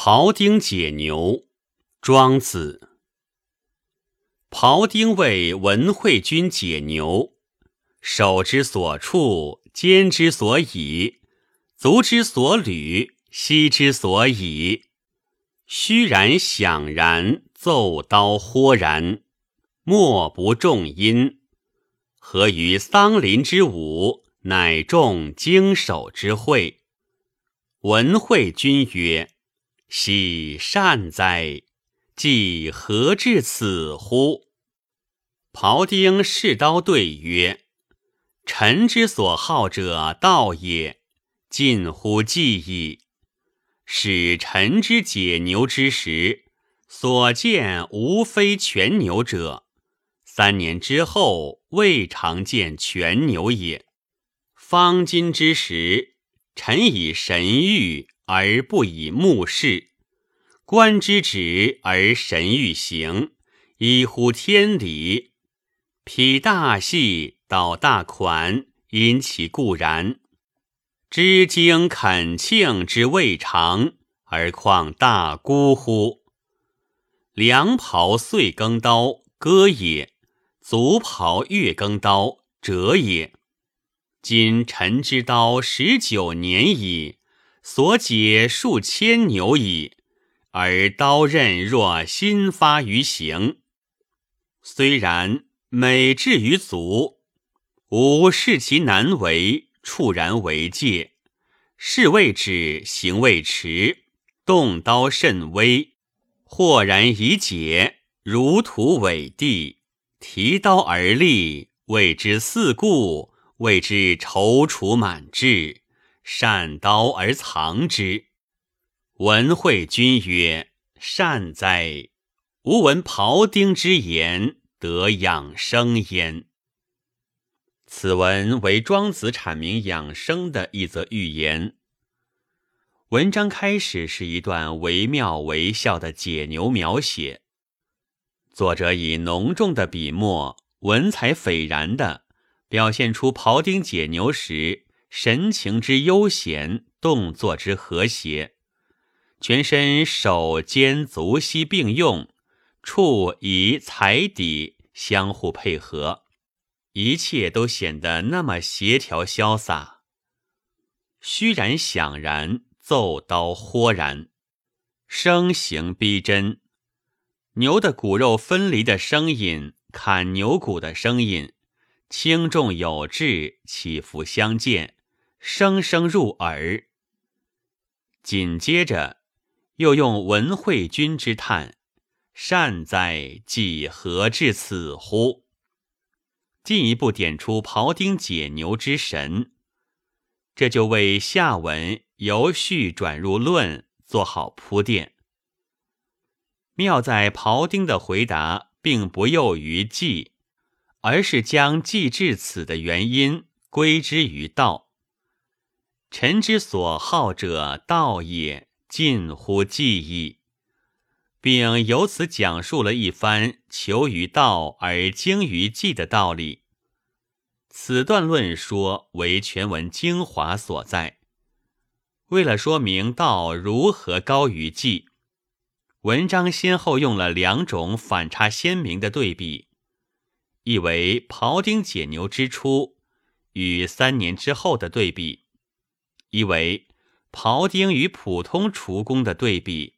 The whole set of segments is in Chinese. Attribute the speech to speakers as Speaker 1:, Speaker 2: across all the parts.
Speaker 1: 庖丁解牛，庄子。庖丁为文惠君解牛，手之所处，肩之所以，足之所履，膝之所以。虚然响然，奏刀豁然，莫不重音。合于桑林之舞，乃众经手之会。文惠君曰。喜善哉！既何至此乎？庖丁试刀对曰：“臣之所好者道也，近乎技矣。使臣之解牛之时，所见无非全牛者。三年之后，未尝见全牛也。方今之时，臣以神谕。”而不以目视，观之止而神欲行，依乎天理。匹大细，导大款，因其固然。知经恳庆之未尝，而况大孤乎？良庖岁更刀，割也；足庖月更刀，折也。今臣之刀十九年矣。所解数千牛矣，而刀刃若新发于形。虽然，美至于足，吾视其难为，触然为戒。事未止，行未迟，动刀甚微，豁然已解，如土伟地。提刀而立，谓之四顾，谓之踌躇满志。善刀而藏之。文惠君曰：“善哉！吾闻庖丁之言，得养生焉。”此文为庄子阐明养生的一则寓言。文章开始是一段惟妙惟肖的解牛描写，作者以浓重的笔墨，文采斐然的表现出庖丁解牛时。神情之悠闲，动作之和谐，全身手肩足膝并用，触以踩底相互配合，一切都显得那么协调潇洒。虚然响然，奏刀豁然，声形逼真。牛的骨肉分离的声音，砍牛骨的声音，轻重有致，起伏相间。声声入耳。紧接着，又用文惠君之叹：“善哉，几何至此乎？”进一步点出庖丁解牛之神，这就为下文由序转入论做好铺垫。妙在庖丁的回答并不囿于计，而是将计至此的原因归之于道。臣之所好者道也，近乎技矣，并由此讲述了一番求于道而精于技的道理。此段论说为全文精华所在。为了说明道如何高于技，文章先后用了两种反差鲜明的对比：一为庖丁解牛之初与三年之后的对比。一为庖丁与普通厨工的对比。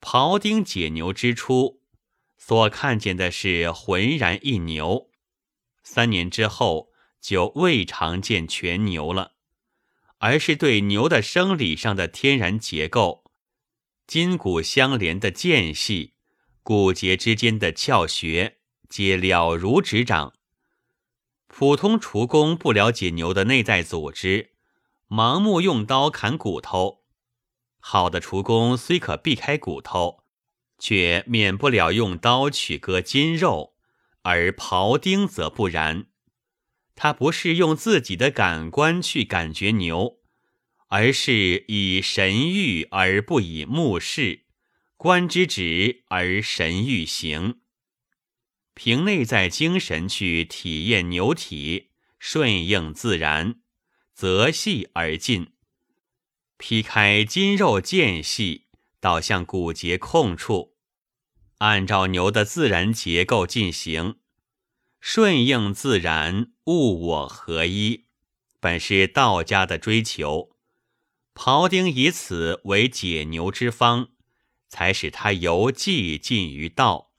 Speaker 1: 庖丁解牛之初，所看见的是浑然一牛；三年之后，就未常见全牛了，而是对牛的生理上的天然结构、筋骨相连的间隙、骨节之间的窍穴，皆了如指掌。普通厨工不了解牛的内在组织。盲目用刀砍骨头，好的厨工虽可避开骨头，却免不了用刀取割筋肉；而庖丁则不然，他不是用自己的感官去感觉牛，而是以神欲而不以目视，观之止而神欲行，凭内在精神去体验牛体，顺应自然。择细而进，劈开筋肉间隙，导向骨节空处，按照牛的自然结构进行，顺应自然，物我合一，本是道家的追求。庖丁以此为解牛之方，才使他由技进于道，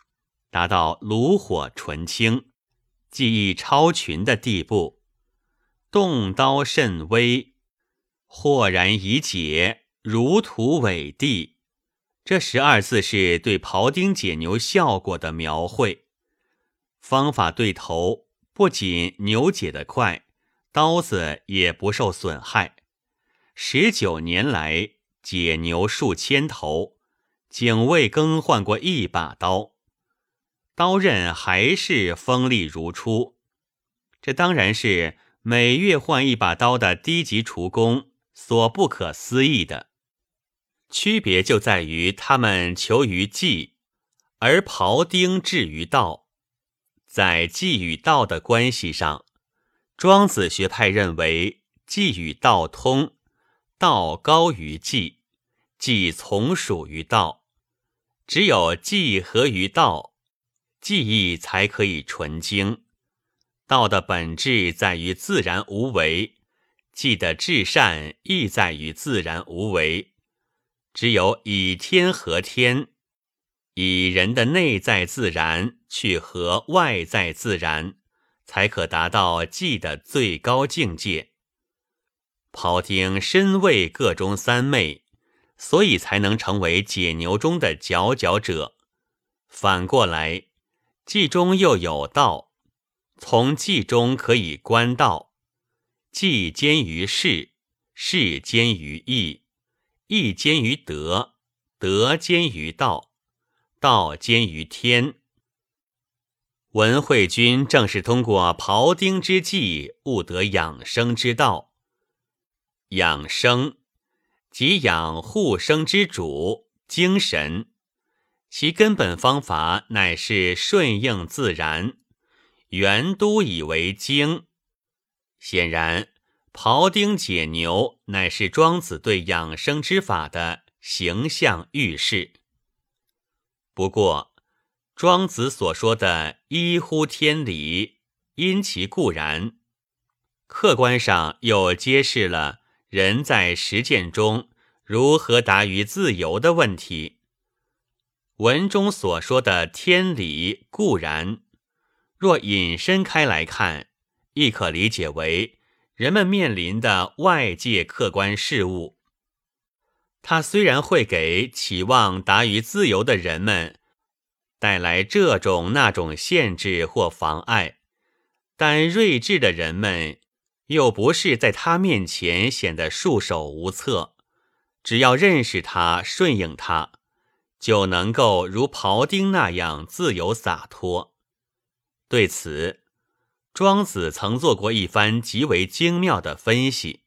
Speaker 1: 达到炉火纯青、技艺超群的地步。动刀甚微，豁然以解，如土伟地。这十二字是对庖丁解牛效果的描绘。方法对头，不仅牛解得快，刀子也不受损害。十九年来，解牛数千头，仅未更换过一把刀，刀刃还是锋利如初。这当然是每月换一把刀的低级厨工所不可思议的。区别就在于他们求于技，而庖丁至于道。在技与道的关系上，庄子学派认为技与道通。道高于技，技从属于道。只有技合于道，技艺才可以纯精。道的本质在于自然无为，技的至善亦在于自然无为。只有以天合天，以人的内在自然去合外在自然，才可达到技的最高境界。庖丁身为各中三昧，所以才能成为解牛中的佼佼者。反过来，技中又有道，从技中可以观道。技兼于事，事兼于义，义兼于德，德兼于道，道兼于天。文惠君正是通过庖丁之计，悟得养生之道。养生即养护生之主精神，其根本方法乃是顺应自然，原都以为精。显然，庖丁解牛乃是庄子对养生之法的形象预示。不过，庄子所说的依乎天理，因其固然，客观上又揭示了。人在实践中如何达于自由的问题？文中所说的天理固然，若引申开来看，亦可理解为人们面临的外界客观事物。它虽然会给期望达于自由的人们带来这种那种限制或妨碍，但睿智的人们。又不是在他面前显得束手无策，只要认识他、顺应他，就能够如庖丁那样自由洒脱。对此，庄子曾做过一番极为精妙的分析：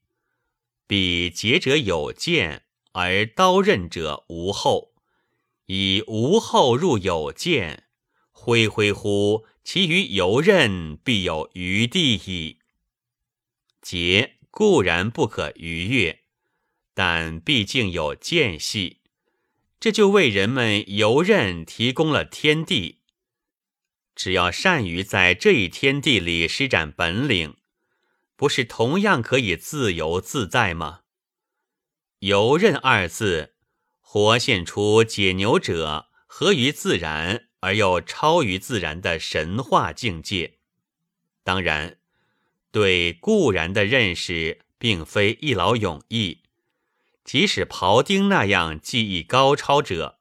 Speaker 1: 彼节者有剑，而刀刃者无后；以无后入有剑，恢恢乎其余游刃，必有余地矣。节固然不可逾越，但毕竟有间隙，这就为人们游刃提供了天地。只要善于在这一天地里施展本领，不是同样可以自由自在吗？游刃二字，活现出解牛者合于自然而又超于自然的神话境界。当然。对固然的认识，并非一劳永逸。即使庖丁那样技艺高超者，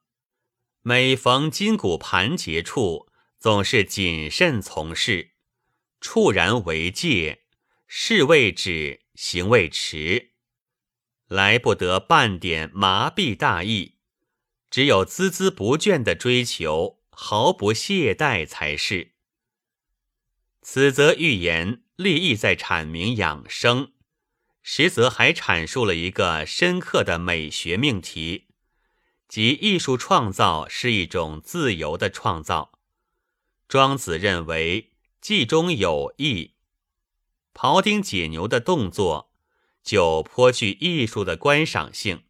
Speaker 1: 每逢筋骨盘结处，总是谨慎从事，触然为戒，事未止，行未迟，来不得半点麻痹大意。只有孜孜不倦的追求，毫不懈怠才是。此则寓言。立意在阐明养生，实则还阐述了一个深刻的美学命题，即艺术创造是一种自由的创造。庄子认为，计中有意，庖丁解牛的动作，就颇具艺术的观赏性。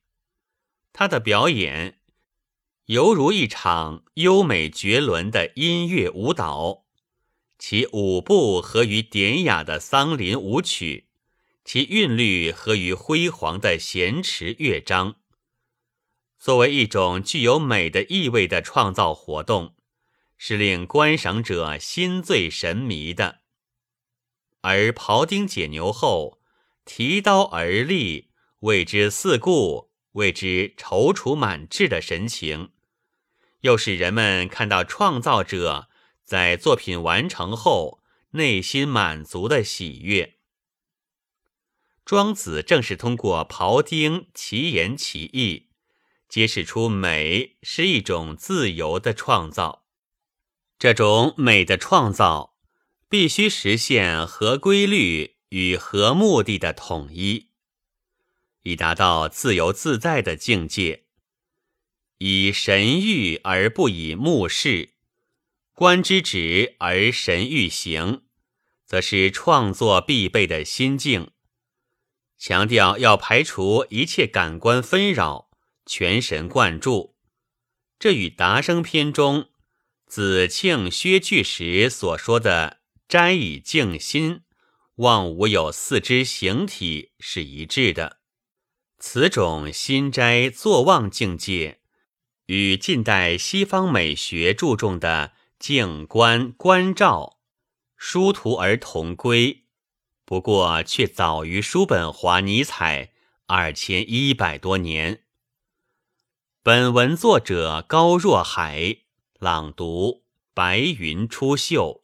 Speaker 1: 他的表演犹如一场优美绝伦的音乐舞蹈，其舞步合于典雅的桑林舞曲，其韵律合于辉煌的弦池乐章。作为一种具有美的意味的创造活动，是令观赏者心醉神迷的。而庖丁解牛后，提刀而立，为之四顾。为之踌躇满志的神情，又使人们看到创造者在作品完成后内心满足的喜悦。庄子正是通过庖丁其言其意，揭示出美是一种自由的创造。这种美的创造，必须实现合规律与合目的的统一。以达到自由自在的境界，以神欲而不以目视，观之止而神欲行，则是创作必备的心境。强调要排除一切感官纷扰，全神贯注。这与《达生篇》中子庆薛巨时所说的“斋以静心，望无有四肢形体”是一致的。此种心斋坐忘境界，与近代西方美学注重的静观观照殊途而同归，不过却早于叔本华、尼采二千一百多年。本文作者高若海，朗读：白云出岫。